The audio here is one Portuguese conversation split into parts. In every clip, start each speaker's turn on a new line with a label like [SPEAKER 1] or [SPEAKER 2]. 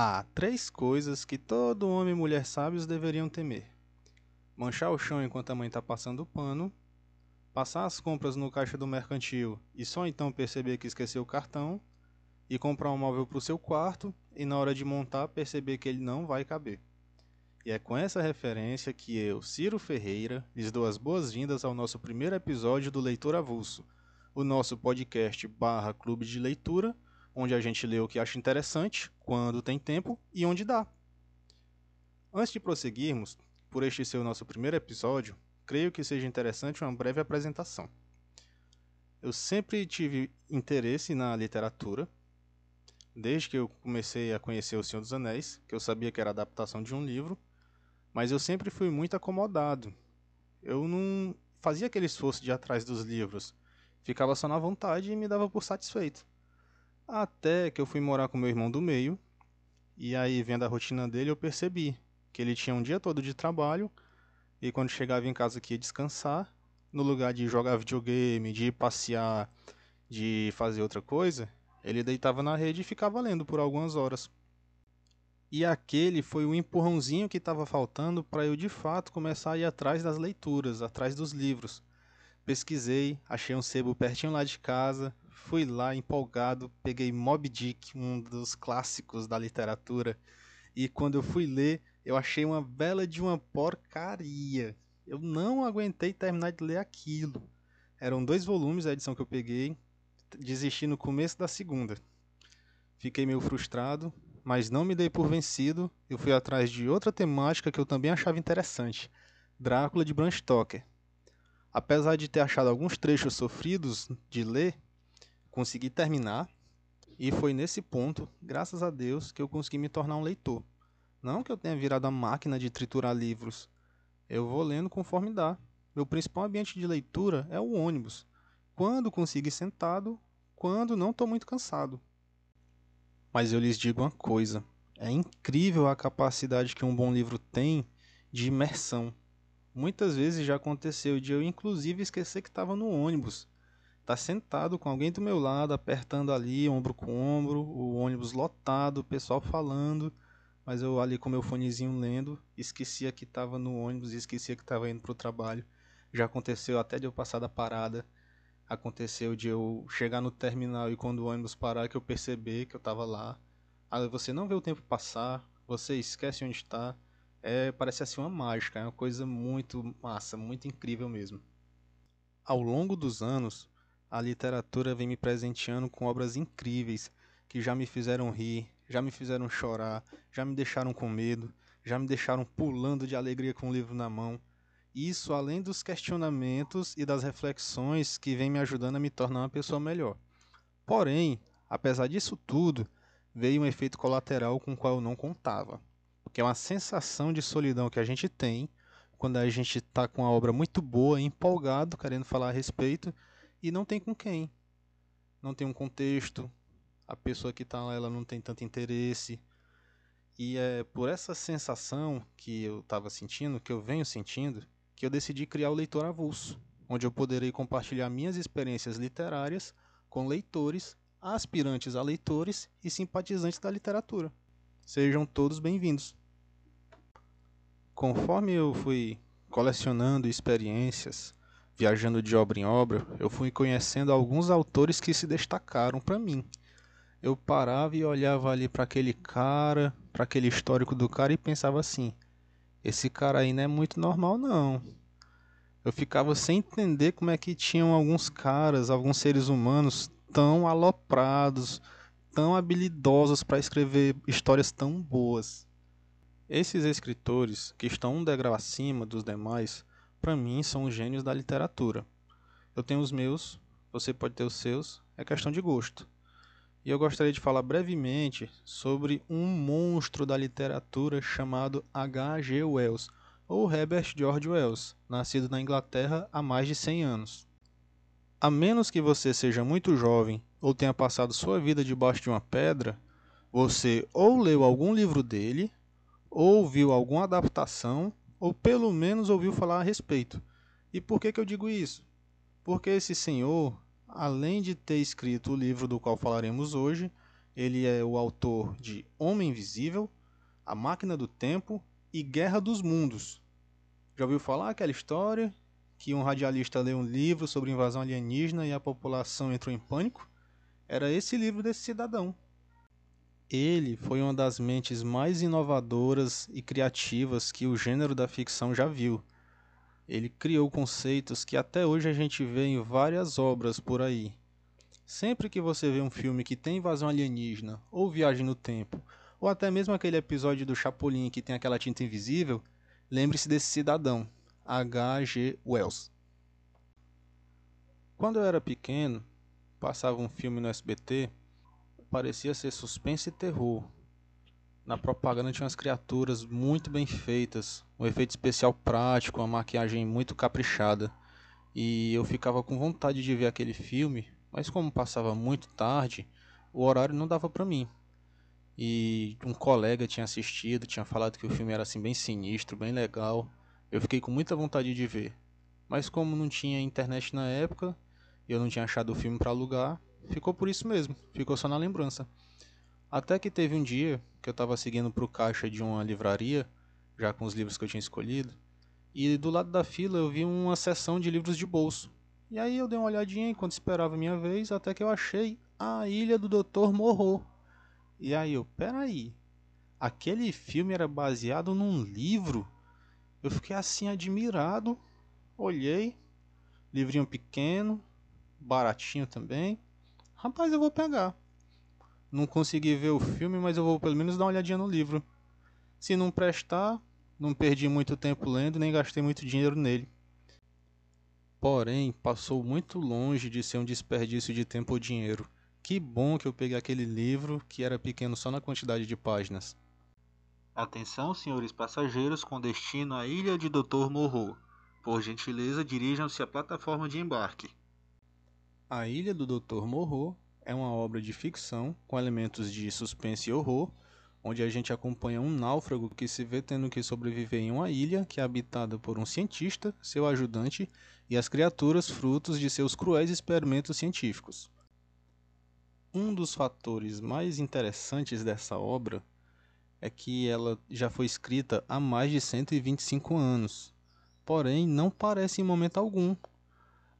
[SPEAKER 1] Há três coisas que todo homem e mulher sábios deveriam temer: manchar o chão enquanto a mãe está passando o pano, passar as compras no caixa do mercantil e só então perceber que esqueceu o cartão, e comprar um móvel para o seu quarto e na hora de montar perceber que ele não vai caber. E é com essa referência que eu, Ciro Ferreira, lhes dou as boas-vindas ao nosso primeiro episódio do Leitor Avulso, o nosso podcast barra clube de leitura onde a gente lê o que acha interessante, quando tem tempo e onde dá. Antes de prosseguirmos, por este ser o nosso primeiro episódio, creio que seja interessante uma breve apresentação. Eu sempre tive interesse na literatura, desde que eu comecei a conhecer O Senhor dos Anéis, que eu sabia que era adaptação de um livro, mas eu sempre fui muito acomodado. Eu não fazia aquele esforço de ir atrás dos livros, ficava só na vontade e me dava por satisfeito. Até que eu fui morar com meu irmão do meio, e aí vendo a rotina dele eu percebi que ele tinha um dia todo de trabalho, e quando chegava em casa que ia descansar, no lugar de jogar videogame, de passear, de fazer outra coisa, ele deitava na rede e ficava lendo por algumas horas. E aquele foi o empurrãozinho que estava faltando para eu de fato começar a ir atrás das leituras, atrás dos livros. Pesquisei, achei um sebo pertinho lá de casa, fui lá empolgado, peguei Moby Dick, um dos clássicos da literatura, e quando eu fui ler, eu achei uma bela de uma porcaria. Eu não aguentei terminar de ler aquilo. Eram dois volumes a edição que eu peguei, desisti no começo da segunda. Fiquei meio frustrado, mas não me dei por vencido. Eu fui atrás de outra temática que eu também achava interessante: Drácula de Bram Stoker. Apesar de ter achado alguns trechos sofridos de ler, consegui terminar e foi nesse ponto, graças a Deus, que eu consegui me tornar um leitor. Não que eu tenha virado a máquina de triturar livros. Eu vou lendo conforme dá. Meu principal ambiente de leitura é o ônibus. Quando consigo ir sentado, quando não estou muito cansado. Mas eu lhes digo uma coisa: é incrível a capacidade que um bom livro tem de imersão. Muitas vezes já aconteceu de eu, inclusive, esquecer que estava no ônibus tá sentado com alguém do meu lado, apertando ali, ombro com ombro, o ônibus lotado, o pessoal falando, mas eu ali com meu fonezinho lendo, esquecia que estava no ônibus, esquecia que estava indo para o trabalho. Já aconteceu até de eu passar da parada, aconteceu de eu chegar no terminal e quando o ônibus parar que eu perceber que eu estava lá. Aí você não vê o tempo passar, você esquece onde está. É, parece assim uma mágica, é uma coisa muito massa, muito incrível mesmo. Ao longo dos anos, a literatura vem me presenteando com obras incríveis que já me fizeram rir, já me fizeram chorar, já me deixaram com medo, já me deixaram pulando de alegria com o livro na mão. Isso além dos questionamentos e das reflexões que vem me ajudando a me tornar uma pessoa melhor. Porém, apesar disso tudo, veio um efeito colateral com o qual eu não contava, que é uma sensação de solidão que a gente tem quando a gente está com a obra muito boa, empolgado, querendo falar a respeito, e não tem com quem. Não tem um contexto, a pessoa que está lá ela não tem tanto interesse. E é por essa sensação que eu estava sentindo, que eu venho sentindo, que eu decidi criar o Leitor Avulso, onde eu poderei compartilhar minhas experiências literárias com leitores, aspirantes a leitores e simpatizantes da literatura. Sejam todos bem-vindos. Conforme eu fui colecionando experiências, viajando de obra em obra, eu fui conhecendo alguns autores que se destacaram para mim. Eu parava e olhava ali para aquele cara, para aquele histórico do cara e pensava assim: esse cara aí não é muito normal não. Eu ficava sem entender como é que tinham alguns caras, alguns seres humanos tão aloprados, tão habilidosos para escrever histórias tão boas. Esses escritores, que estão um degrau acima dos demais, para mim, são os gênios da literatura. Eu tenho os meus, você pode ter os seus, é questão de gosto. E eu gostaria de falar brevemente sobre um monstro da literatura chamado H.G. Wells, ou Herbert George Wells, nascido na Inglaterra há mais de 100 anos. A menos que você seja muito jovem ou tenha passado sua vida debaixo de uma pedra, você ou leu algum livro dele, ou viu alguma adaptação, ou pelo menos ouviu falar a respeito. E por que, que eu digo isso? Porque esse senhor, além de ter escrito o livro do qual falaremos hoje, Ele é o autor de Homem Invisível, A Máquina do Tempo e Guerra dos Mundos. Já ouviu falar aquela história que um radialista leu um livro sobre invasão alienígena e a população entrou em pânico? Era esse livro desse cidadão. Ele foi uma das mentes mais inovadoras e criativas que o gênero da ficção já viu. Ele criou conceitos que até hoje a gente vê em várias obras por aí. Sempre que você vê um filme que tem invasão alienígena, ou viagem no tempo, ou até mesmo aquele episódio do Chapolin que tem aquela tinta invisível, lembre-se desse cidadão, H.G. Wells. Quando eu era pequeno, passava um filme no SBT, parecia ser suspense e terror. Na propaganda tinha umas criaturas muito bem feitas, um efeito especial prático, uma maquiagem muito caprichada. E eu ficava com vontade de ver aquele filme, mas como passava muito tarde, o horário não dava para mim e um colega tinha assistido, tinha falado que o filme era assim bem sinistro, bem legal. Eu fiquei com muita vontade de ver. Mas como não tinha internet na época, eu não tinha achado o filme para alugar, ficou por isso mesmo, ficou só na lembrança. Até que teve um dia que eu estava seguindo para o caixa de uma livraria, já com os livros que eu tinha escolhido, e do lado da fila eu vi uma seção de livros de bolso. E aí eu dei uma olhadinha enquanto esperava a minha vez, até que eu achei A Ilha do Dr. Morro, e aí eu, peraí, aquele filme era baseado num livro? Eu fiquei assim admirado, olhei, livrinho pequeno, baratinho também. Rapaz, eu vou pegar. Não consegui ver o filme, mas eu vou pelo menos dar uma olhadinha no livro. Se não prestar, não perdi muito tempo lendo, nem gastei muito dinheiro nele. Porém, passou muito longe de ser um desperdício de tempo ou dinheiro. Que bom que eu peguei aquele livro que era pequeno só na quantidade de páginas.
[SPEAKER 2] Atenção, senhores passageiros com destino à ilha de Dr. Morro. Por gentileza, dirijam-se à plataforma de embarque.
[SPEAKER 1] A Ilha do Dr. Morro é uma obra de ficção com elementos de suspense e horror, onde a gente acompanha um náufrago que se vê tendo que sobreviver em uma ilha que é habitada por um cientista, seu ajudante e as criaturas frutos de seus cruéis experimentos científicos. Um dos fatores mais interessantes dessa obra é que ela já foi escrita há mais de 125 anos, porém não parece em momento algum.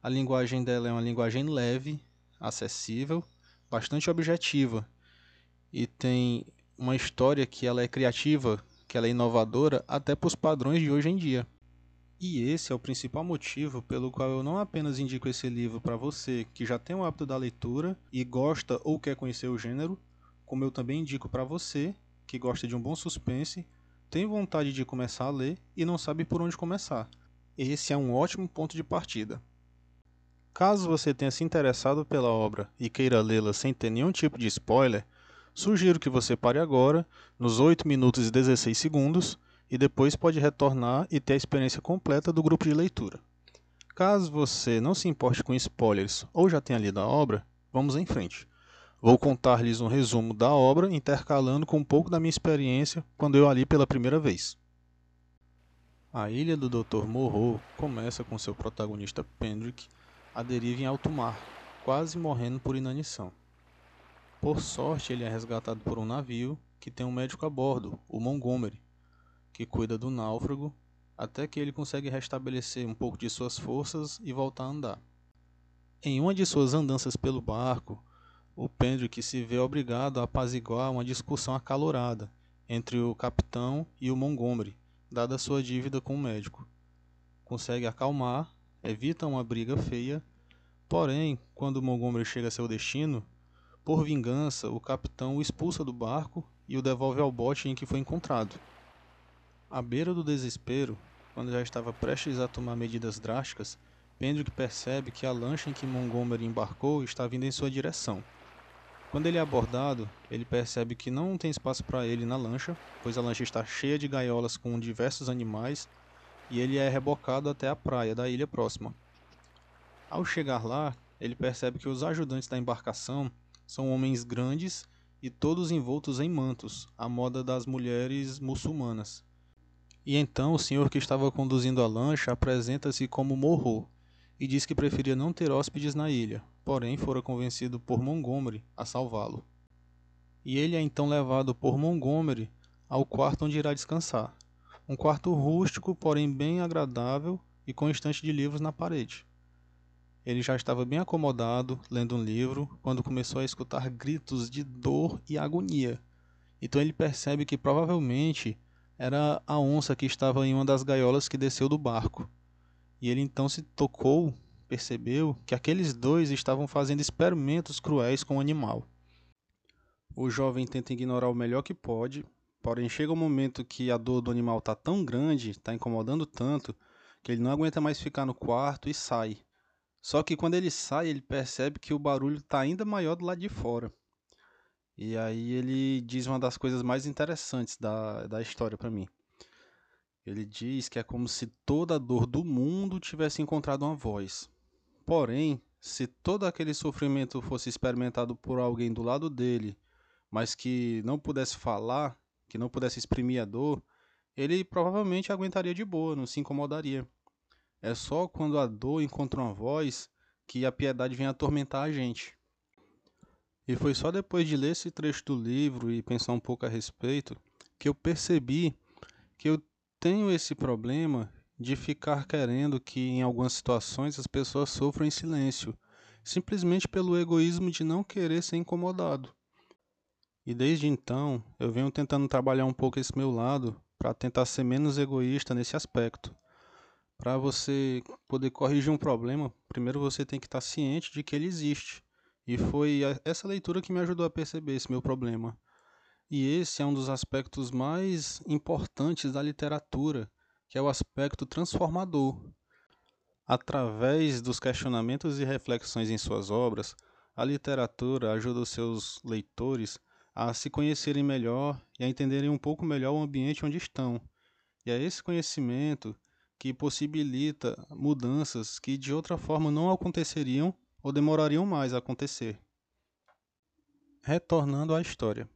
[SPEAKER 1] A linguagem dela é uma linguagem leve, acessível, bastante objetiva e tem uma história que ela é criativa, que ela é inovadora até para os padrões de hoje em dia. E esse é o principal motivo pelo qual eu não apenas indico esse livro para você que já tem o hábito da leitura e gosta ou quer conhecer o gênero, como eu também indico para você que gosta de um bom suspense, tem vontade de começar a ler e não sabe por onde começar. Esse é um ótimo ponto de partida. Caso você tenha se interessado pela obra e queira lê-la sem ter nenhum tipo de spoiler, sugiro que você pare agora, nos 8 minutos e 16 segundos, e depois pode retornar e ter a experiência completa do grupo de leitura. Caso você não se importe com spoilers ou já tenha lido a obra, vamos em frente. Vou contar-lhes um resumo da obra, intercalando com um pouco da minha experiência quando eu a li pela primeira vez. A ilha do Dr. Morrow começa com seu protagonista Pendrick à deriva em alto mar, quase morrendo por inanição. Por sorte, ele é resgatado por um navio que tem um médico a bordo, o Montgomery, que cuida do náufrago até que ele consegue restabelecer um pouco de suas forças e voltar a andar. Em uma de suas andanças pelo barco, o Pendrick se vê obrigado a apaziguar uma discussão acalorada entre o capitão e o Montgomery, dada sua dívida com o médico. Consegue acalmar, evita uma briga feia, porém, quando Montgomery chega a seu destino, por vingança, o capitão o expulsa do barco e o devolve ao bote em que foi encontrado. À beira do desespero, quando já estava prestes a tomar medidas drásticas, Pendrick percebe que a lancha em que Montgomery embarcou está vindo em sua direção. Quando ele é abordado, ele percebe que não tem espaço para ele na lancha, pois a lancha está cheia de gaiolas com diversos animais e ele é rebocado até a praia da ilha próxima. Ao chegar lá, ele percebe que os ajudantes da embarcação são homens grandes e todos envoltos em mantos, à moda das mulheres muçulmanas. E então o senhor que estava conduzindo a lancha apresenta-se como Morro e diz que preferia não ter hóspedes na ilha, porém fora convencido por Montgomery a salvá-lo. e ele é então levado por Montgomery ao quarto onde irá descansar. Um quarto rústico, porém bem agradável e com estante de livros na parede. Ele já estava bem acomodado, lendo um livro, quando começou a escutar gritos de dor e agonia. Então ele percebe que provavelmente era a onça que estava em uma das gaiolas que desceu do barco. E ele então se tocou, percebeu que aqueles dois estavam fazendo experimentos cruéis com o animal. O jovem tenta ignorar o melhor que pode, porém chega um momento que a dor do animal está tão grande, está incomodando tanto, que ele não aguenta mais ficar no quarto e sai. Só que quando ele sai, ele percebe que o barulho está ainda maior do lado de fora. E aí ele diz uma das coisas mais interessantes da, da história para mim. Ele diz que é como se toda a dor do mundo tivesse encontrado uma voz. Porém, se todo aquele sofrimento fosse experimentado por alguém do lado dele, mas que não pudesse falar, que não pudesse exprimir a dor, ele provavelmente aguentaria de boa, não se incomodaria. É só quando a dor encontra uma voz que a piedade vem atormentar a gente. E foi só depois de ler esse trecho do livro e pensar um pouco a respeito que eu percebi que eu tenho esse problema de ficar querendo que em algumas situações as pessoas sofram em silêncio, simplesmente pelo egoísmo de não querer ser incomodado. E desde então eu venho tentando trabalhar um pouco esse meu lado para tentar ser menos egoísta nesse aspecto. Para você poder corrigir um problema, primeiro você tem que estar ciente de que ele existe e foi essa leitura que me ajudou a perceber esse meu problema. E esse é um dos aspectos mais importantes da literatura, que é o aspecto transformador. Através dos questionamentos e reflexões em suas obras, a literatura ajuda os seus leitores a se conhecerem melhor e a entenderem um pouco melhor o ambiente onde estão. E é esse conhecimento que possibilita mudanças que de outra forma não aconteceriam ou demorariam mais a acontecer. Retornando à história.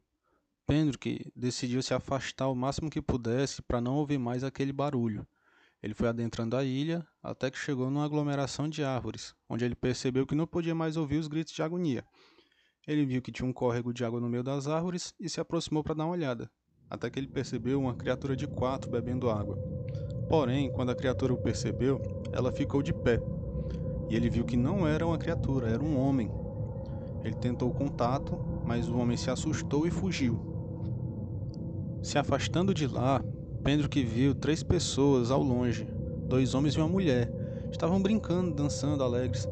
[SPEAKER 1] Pendrick decidiu se afastar o máximo que pudesse para não ouvir mais aquele barulho. Ele foi adentrando a ilha até que chegou numa aglomeração de árvores, onde ele percebeu que não podia mais ouvir os gritos de agonia. Ele viu que tinha um córrego de água no meio das árvores e se aproximou para dar uma olhada, até que ele percebeu uma criatura de quatro bebendo água. Porém, quando a criatura o percebeu, ela ficou de pé, e ele viu que não era uma criatura, era um homem. Ele tentou o contato, mas o homem se assustou e fugiu. Se afastando de lá, Pedro que viu três pessoas ao longe, dois homens e uma mulher. Estavam brincando, dançando, alegres.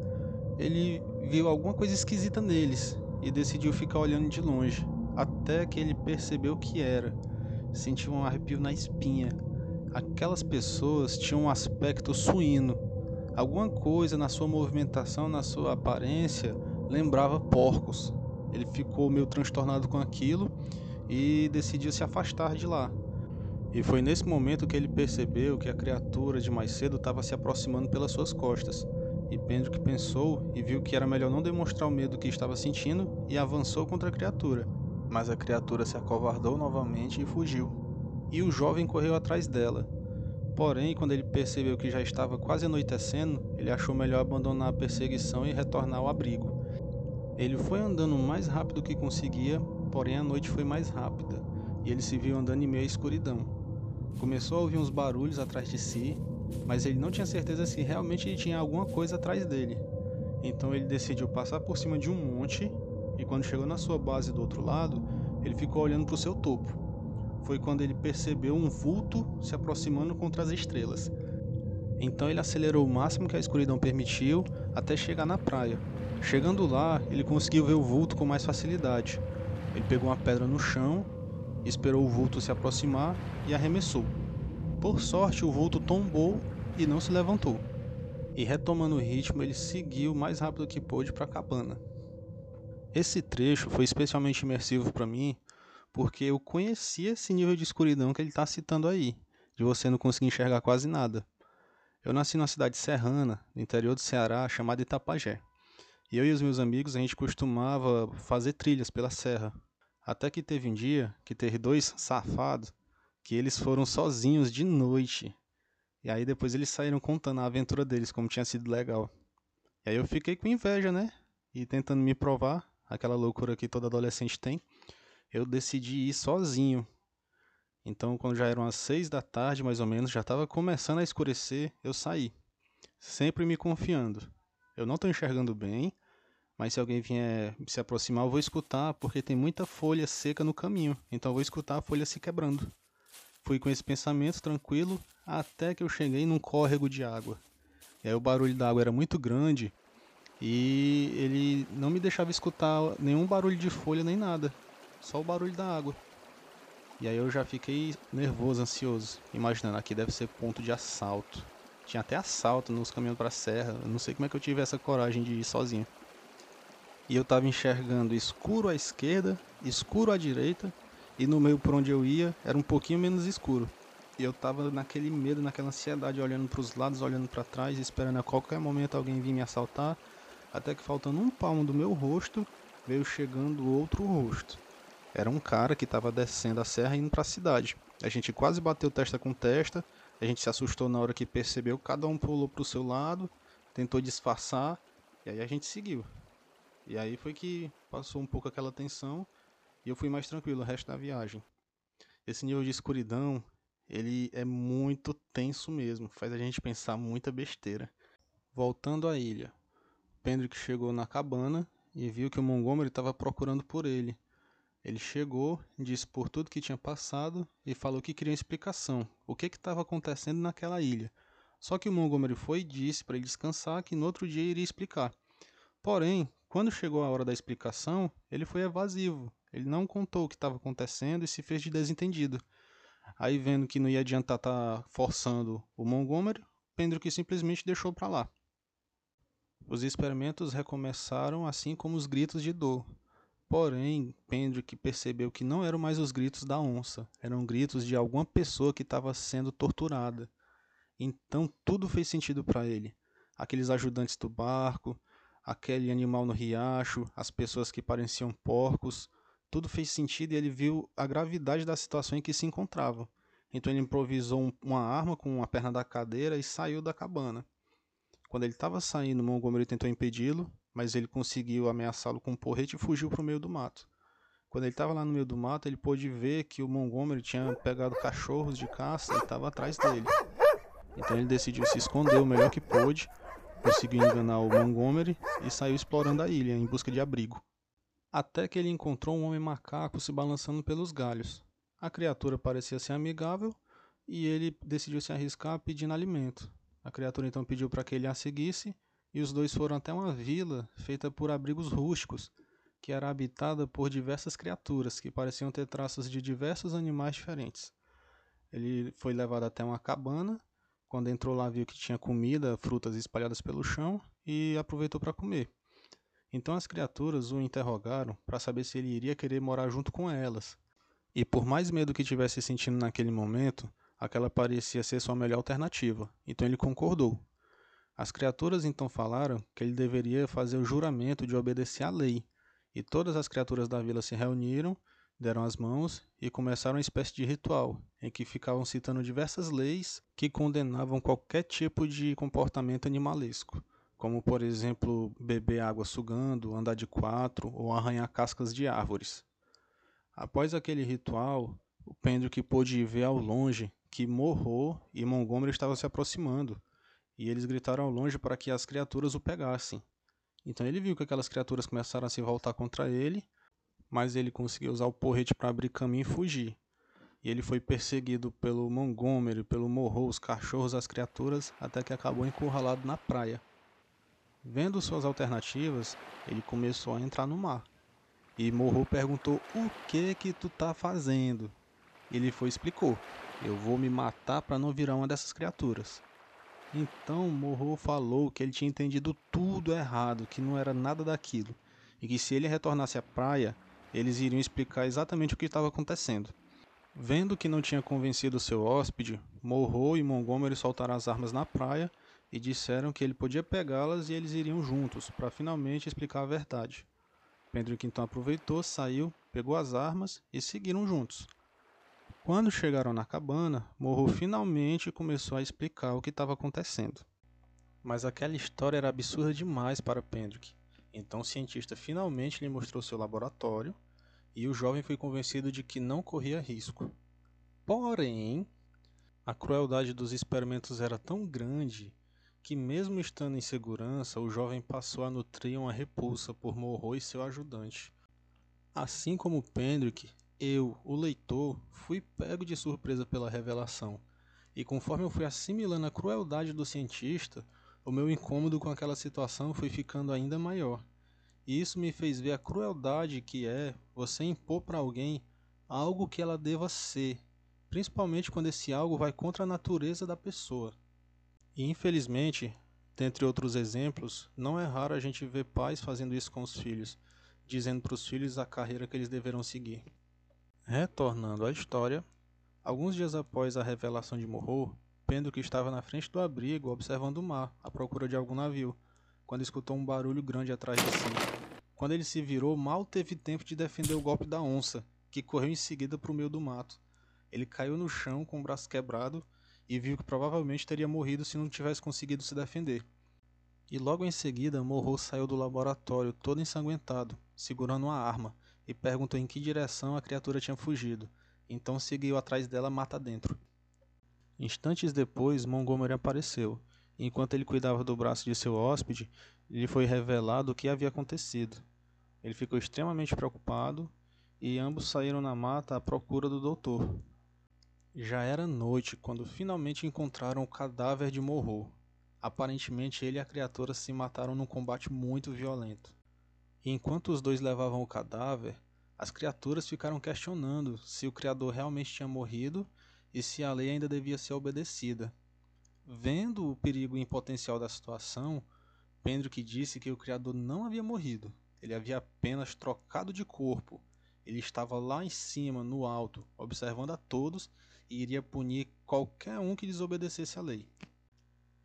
[SPEAKER 1] Ele viu alguma coisa esquisita neles e decidiu ficar olhando de longe, até que ele percebeu o que era. Sentiu um arrepio na espinha. Aquelas pessoas tinham um aspecto suíno, Alguma coisa na sua movimentação, na sua aparência, lembrava porcos. Ele ficou meio transtornado com aquilo e decidiu se afastar de lá. E foi nesse momento que ele percebeu que a criatura de mais cedo estava se aproximando pelas suas costas. E Pendrick pensou e viu que era melhor não demonstrar o medo que estava sentindo e avançou contra a criatura. Mas a criatura se acovardou novamente e fugiu. E o jovem correu atrás dela, Porém, quando ele percebeu que já estava quase anoitecendo, ele achou melhor abandonar a perseguição e retornar ao abrigo. Ele foi andando o mais rápido que conseguia, porém a noite foi mais rápida, e ele se viu andando em meio à escuridão. Começou a ouvir uns barulhos atrás de si, mas ele não tinha certeza se realmente tinha alguma coisa atrás dele. Então ele decidiu passar por cima de um monte, e quando chegou na sua base do outro lado, ele ficou olhando para o seu topo foi quando ele percebeu um vulto se aproximando contra as estrelas. Então ele acelerou o máximo que a escuridão permitiu até chegar na praia. Chegando lá, ele conseguiu ver o vulto com mais facilidade. Ele pegou uma pedra no chão, esperou o vulto se aproximar e arremessou. Por sorte, o vulto tombou e não se levantou. E retomando o ritmo, ele seguiu o mais rápido que pôde para a cabana. Esse trecho foi especialmente imersivo para mim porque eu conhecia esse nível de escuridão que ele está citando aí, de você não conseguir enxergar quase nada. Eu nasci numa cidade serrana, no interior do Ceará, chamada Itapajé. E eu e os meus amigos, a gente costumava fazer trilhas pela serra. Até que teve um dia que teve dois safados que eles foram sozinhos de noite. E aí depois eles saíram contando a aventura deles, como tinha sido legal. E aí eu fiquei com inveja, né? E tentando me provar, aquela loucura que todo adolescente tem. Eu decidi ir sozinho. Então, quando já eram as seis da tarde, mais ou menos, já estava começando a escurecer, eu saí, sempre me confiando. Eu não estou enxergando bem, mas se alguém vier se aproximar, eu vou escutar, porque tem muita folha seca no caminho, então eu vou escutar a folha se quebrando. Fui com esse pensamento tranquilo até que eu cheguei num córrego de água. E aí o barulho da água era muito grande e ele não me deixava escutar nenhum barulho de folha nem nada, só o barulho da água. E aí eu já fiquei nervoso, ansioso, imaginando aqui deve ser ponto de assalto. Tinha até assalto nos caminhos para a serra, eu não sei como é que eu tive essa coragem de ir sozinho. E eu estava enxergando escuro à esquerda, escuro à direita, e no meio por onde eu ia era um pouquinho menos escuro. E eu estava naquele medo, naquela ansiedade, olhando para os lados, olhando para trás, esperando a qualquer momento alguém vir me assaltar, até que faltando um palmo do meu rosto, veio chegando outro rosto. Era um cara que estava descendo a serra indo para a cidade. A gente quase bateu testa com testa, a gente se assustou na hora que percebeu, cada um pulou para o seu lado, tentou disfarçar, e aí a gente seguiu. E aí foi que passou um pouco aquela tensão e eu fui mais tranquilo o resto da viagem. Esse nível de escuridão, ele é muito tenso mesmo, faz a gente pensar muita besteira. Voltando à ilha, Pendrick chegou na cabana e viu que o Montgomery estava procurando por ele. Ele chegou, disse por tudo que tinha passado e falou que queria uma explicação, o que estava acontecendo naquela ilha. Só que o Montgomery foi e disse para ele descansar que no outro dia iria explicar. Porém, quando chegou a hora da explicação, ele foi evasivo. Ele não contou o que estava acontecendo e se fez de desentendido. Aí, vendo que não ia adiantar estar tá forçando o Montgomery, Pendrick simplesmente deixou para lá. Os experimentos recomeçaram assim como os gritos de dor. Porém, Pendrick percebeu que não eram mais os gritos da onça, eram gritos de alguma pessoa que estava sendo torturada. Então tudo fez sentido para ele. Aqueles ajudantes do barco, aquele animal no riacho, as pessoas que pareciam porcos, tudo fez sentido e ele viu a gravidade da situação em que se encontrava. Então ele improvisou uma arma com a perna da cadeira e saiu da cabana. Quando ele estava saindo, Montgomery tentou impedi-lo, mas ele conseguiu ameaçá-lo com um porrete e fugiu para o meio do mato. Quando ele estava lá no meio do mato, ele pôde ver que o Montgomery tinha pegado cachorros de caça e estava atrás dele. Então ele decidiu se esconder o melhor que pôde, conseguiu enganar o Montgomery e saiu explorando a ilha em busca de abrigo. Até que ele encontrou um homem macaco se balançando pelos galhos. A criatura parecia ser amigável e ele decidiu se arriscar pedindo alimento. A criatura então pediu para que ele a seguisse e os dois foram até uma vila feita por abrigos rústicos, que era habitada por diversas criaturas que pareciam ter traços de diversos animais diferentes. Ele foi levado até uma cabana, quando entrou lá viu que tinha comida, frutas espalhadas pelo chão e aproveitou para comer. Então as criaturas o interrogaram para saber se ele iria querer morar junto com elas. E por mais medo que tivesse sentindo naquele momento, aquela parecia ser sua melhor alternativa. Então ele concordou. As criaturas então falaram que ele deveria fazer o juramento de obedecer à lei, e todas as criaturas da vila se reuniram, deram as mãos e começaram uma espécie de ritual, em que ficavam citando diversas leis que condenavam qualquer tipo de comportamento animalesco, como por exemplo beber água sugando, andar de quatro ou arranhar cascas de árvores. Após aquele ritual, o Pendrick pôde ver ao longe que Morro e Montgomery estavam se aproximando e eles gritaram ao longe para que as criaturas o pegassem. Então ele viu que aquelas criaturas começaram a se voltar contra ele, mas ele conseguiu usar o porrete para abrir caminho e fugir. E ele foi perseguido pelo Montgomery, pelo Morro, os cachorros, as criaturas, até que acabou encurralado na praia. Vendo suas alternativas, ele começou a entrar no mar. E Morro perguntou: "O que que tu tá fazendo?" Ele foi explicou: "Eu vou me matar para não virar uma dessas criaturas." Então Morro falou que ele tinha entendido tudo errado, que não era nada daquilo, e que se ele retornasse à praia, eles iriam explicar exatamente o que estava acontecendo. Vendo que não tinha convencido seu hóspede, Morro e Montgomery soltaram as armas na praia e disseram que ele podia pegá-las e eles iriam juntos, para finalmente explicar a verdade. Pendrick então aproveitou, saiu, pegou as armas e seguiram juntos. Quando chegaram na cabana, Morro finalmente começou a explicar o que estava acontecendo. Mas aquela história era absurda demais para Pendrick. Então o cientista finalmente lhe mostrou seu laboratório e o jovem foi convencido de que não corria risco. Porém, a crueldade dos experimentos era tão grande que, mesmo estando em segurança, o jovem passou a nutrir uma repulsa por Morro e seu ajudante. Assim como Pendrick, eu, o leitor, fui pego de surpresa pela revelação, e conforme eu fui assimilando a crueldade do cientista, o meu incômodo com aquela situação foi ficando ainda maior. E isso me fez ver a crueldade que é você impor para alguém algo que ela deva ser, principalmente quando esse algo vai contra a natureza da pessoa. E infelizmente, dentre outros exemplos, não é raro a gente ver pais fazendo isso com os filhos, dizendo para os filhos a carreira que eles deverão seguir. Retornando à história, alguns dias após a revelação de Morro, que estava na frente do abrigo observando o mar, à procura de algum navio, quando escutou um barulho grande atrás de si. Quando ele se virou, mal teve tempo de defender o golpe da onça, que correu em seguida para o meio do mato. Ele caiu no chão com o braço quebrado e viu que provavelmente teria morrido se não tivesse conseguido se defender. E logo em seguida, Morro saiu do laboratório todo ensanguentado, segurando uma arma, e perguntou em que direção a criatura tinha fugido. Então seguiu atrás dela mata dentro. Instantes depois, Montgomery apareceu Enquanto ele cuidava do braço de seu hóspede, lhe foi revelado o que havia acontecido. Ele ficou extremamente preocupado e ambos saíram na mata à procura do doutor. Já era noite quando finalmente encontraram o cadáver de Morro. Aparentemente ele e a criatura se mataram num combate muito violento. E enquanto os dois levavam o cadáver, as criaturas ficaram questionando se o criador realmente tinha morrido e se a lei ainda devia ser obedecida. Vendo o perigo em potencial da situação, Pendrick disse que o criador não havia morrido. Ele havia apenas trocado de corpo. Ele estava lá em cima, no alto, observando a todos e iria punir qualquer um que desobedecesse à lei.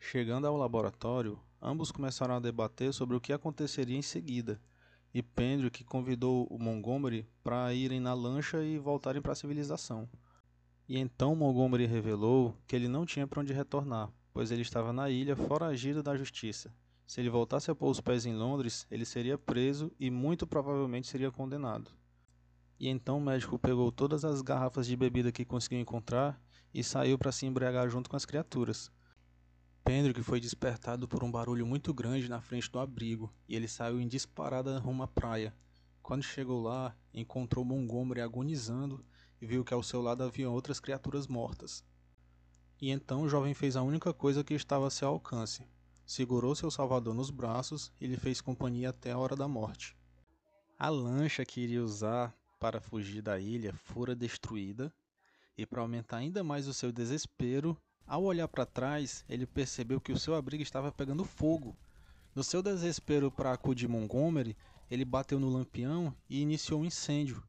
[SPEAKER 1] Chegando ao laboratório, ambos começaram a debater sobre o que aconteceria em seguida, e Pendrick convidou o Montgomery para irem na lancha e voltarem para a civilização. E então Montgomery revelou que ele não tinha para onde retornar, pois ele estava na ilha foragido da justiça. Se ele voltasse a pôr os pés em Londres, ele seria preso e muito provavelmente seria condenado. E então o médico pegou todas as garrafas de bebida que conseguiu encontrar e saiu para se embriagar junto com as criaturas. Pendrick foi despertado por um barulho muito grande na frente do abrigo e ele saiu em disparada rumo à praia. Quando chegou lá, encontrou Montgomery agonizando e viu que ao seu lado havia outras criaturas mortas. E então o jovem fez a única coisa que estava a seu alcance. Segurou seu salvador nos braços e lhe fez companhia até a hora da morte. A lancha que iria usar para fugir da ilha fora destruída, e para aumentar ainda mais o seu desespero, ao olhar para trás, ele percebeu que o seu abrigo estava pegando fogo. No seu desespero para acudir Montgomery, ele bateu no lampião e iniciou um incêndio,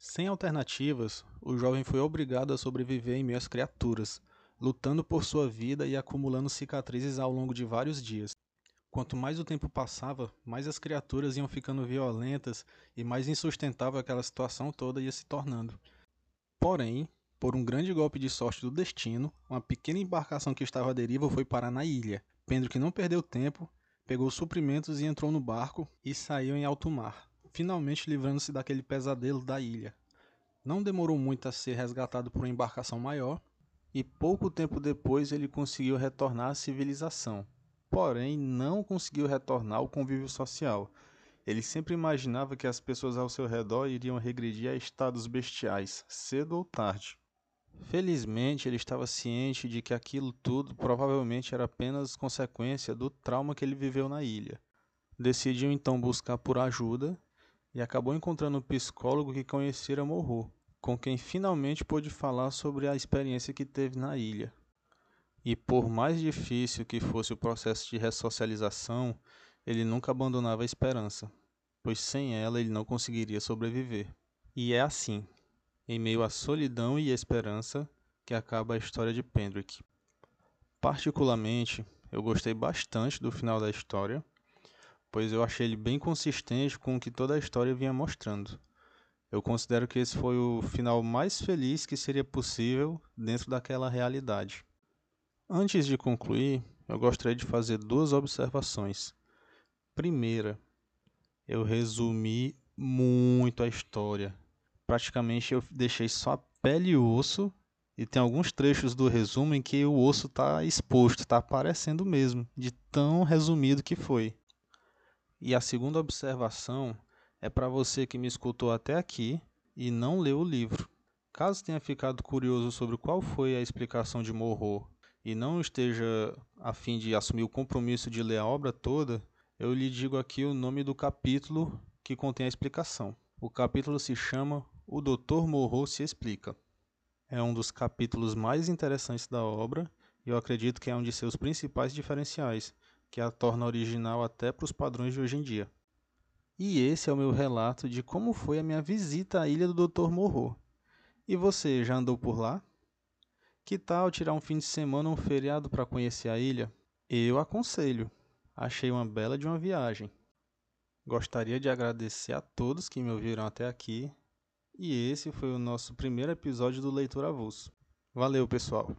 [SPEAKER 1] sem alternativas, o jovem foi obrigado a sobreviver em meio às criaturas, lutando por sua vida e acumulando cicatrizes ao longo de vários dias. Quanto mais o tempo passava, mais as criaturas iam ficando violentas e mais insustentável aquela situação toda ia se tornando. Porém, por um grande golpe de sorte do destino, uma pequena embarcação que estava à deriva foi parar na ilha. Pedro, que não perdeu tempo, pegou suprimentos e entrou no barco e saiu em alto mar finalmente livrando-se daquele pesadelo da ilha. Não demorou muito a ser resgatado por uma embarcação maior, e pouco tempo depois ele conseguiu retornar à civilização. Porém, não conseguiu retornar ao convívio social. Ele sempre imaginava que as pessoas ao seu redor iriam regredir a estados bestiais, cedo ou tarde. Felizmente, ele estava ciente de que aquilo tudo provavelmente era apenas consequência do trauma que ele viveu na ilha. Decidiu então buscar por ajuda e acabou encontrando um psicólogo que conhecera Morro, com quem finalmente pôde falar sobre a experiência que teve na ilha. E por mais difícil que fosse o processo de ressocialização, ele nunca abandonava a esperança, pois sem ela ele não conseguiria sobreviver. E é assim, em meio à solidão e esperança, que acaba a história de Pendrick. Particularmente, eu gostei bastante do final da história pois eu achei ele bem consistente com o que toda a história vinha mostrando. Eu considero que esse foi o final mais feliz que seria possível dentro daquela realidade. Antes de concluir, eu gostaria de fazer duas observações. Primeira, eu resumi muito a história. Praticamente eu deixei só a pele e o osso, e tem alguns trechos do resumo em que o osso está exposto, está aparecendo mesmo, de tão resumido que foi. E a segunda observação é para você que me escutou até aqui e não leu o livro. Caso tenha ficado curioso sobre qual foi a explicação de Morro e não esteja a fim de assumir o compromisso de ler a obra toda, eu lhe digo aqui o nome do capítulo que contém a explicação. O capítulo se chama O Dr. Morro se explica. É um dos capítulos mais interessantes da obra e eu acredito que é um de seus principais diferenciais, que a torna original até para os padrões de hoje em dia. E esse é o meu relato de como foi a minha visita à ilha do Dr. Morro. E você já andou por lá? Que tal tirar um fim de semana ou um feriado para conhecer a ilha? Eu aconselho. Achei uma bela de uma viagem. Gostaria de agradecer a todos que me ouviram até aqui. E esse foi o nosso primeiro episódio do Leitor Avulso. Valeu, pessoal!